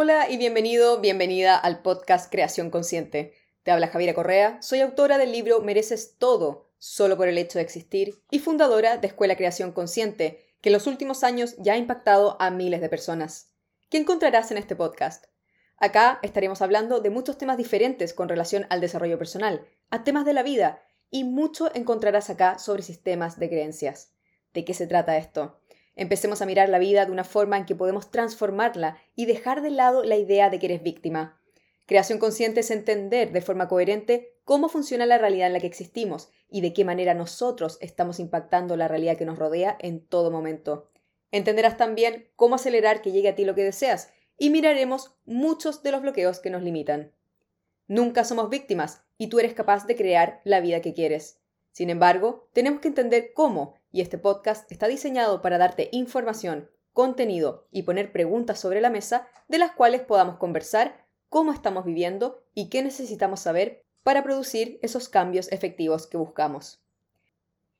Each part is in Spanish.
Hola y bienvenido, bienvenida al podcast Creación Consciente. Te habla Javiera Correa, soy autora del libro Mereces todo, solo por el hecho de existir, y fundadora de Escuela Creación Consciente, que en los últimos años ya ha impactado a miles de personas. ¿Qué encontrarás en este podcast? Acá estaremos hablando de muchos temas diferentes con relación al desarrollo personal, a temas de la vida, y mucho encontrarás acá sobre sistemas de creencias. ¿De qué se trata esto? Empecemos a mirar la vida de una forma en que podemos transformarla y dejar de lado la idea de que eres víctima. Creación consciente es entender de forma coherente cómo funciona la realidad en la que existimos y de qué manera nosotros estamos impactando la realidad que nos rodea en todo momento. Entenderás también cómo acelerar que llegue a ti lo que deseas y miraremos muchos de los bloqueos que nos limitan. Nunca somos víctimas y tú eres capaz de crear la vida que quieres. Sin embargo, tenemos que entender cómo, y este podcast está diseñado para darte información, contenido y poner preguntas sobre la mesa de las cuales podamos conversar cómo estamos viviendo y qué necesitamos saber para producir esos cambios efectivos que buscamos.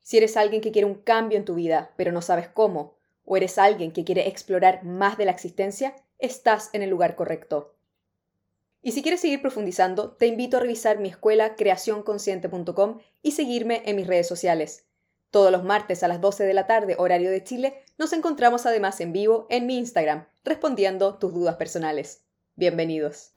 Si eres alguien que quiere un cambio en tu vida, pero no sabes cómo, o eres alguien que quiere explorar más de la existencia, estás en el lugar correcto. Y si quieres seguir profundizando, te invito a revisar mi escuela creacionconsciente.com y seguirme en mis redes sociales. Todos los martes a las 12 de la tarde, horario de Chile, nos encontramos además en vivo en mi Instagram, respondiendo tus dudas personales. Bienvenidos.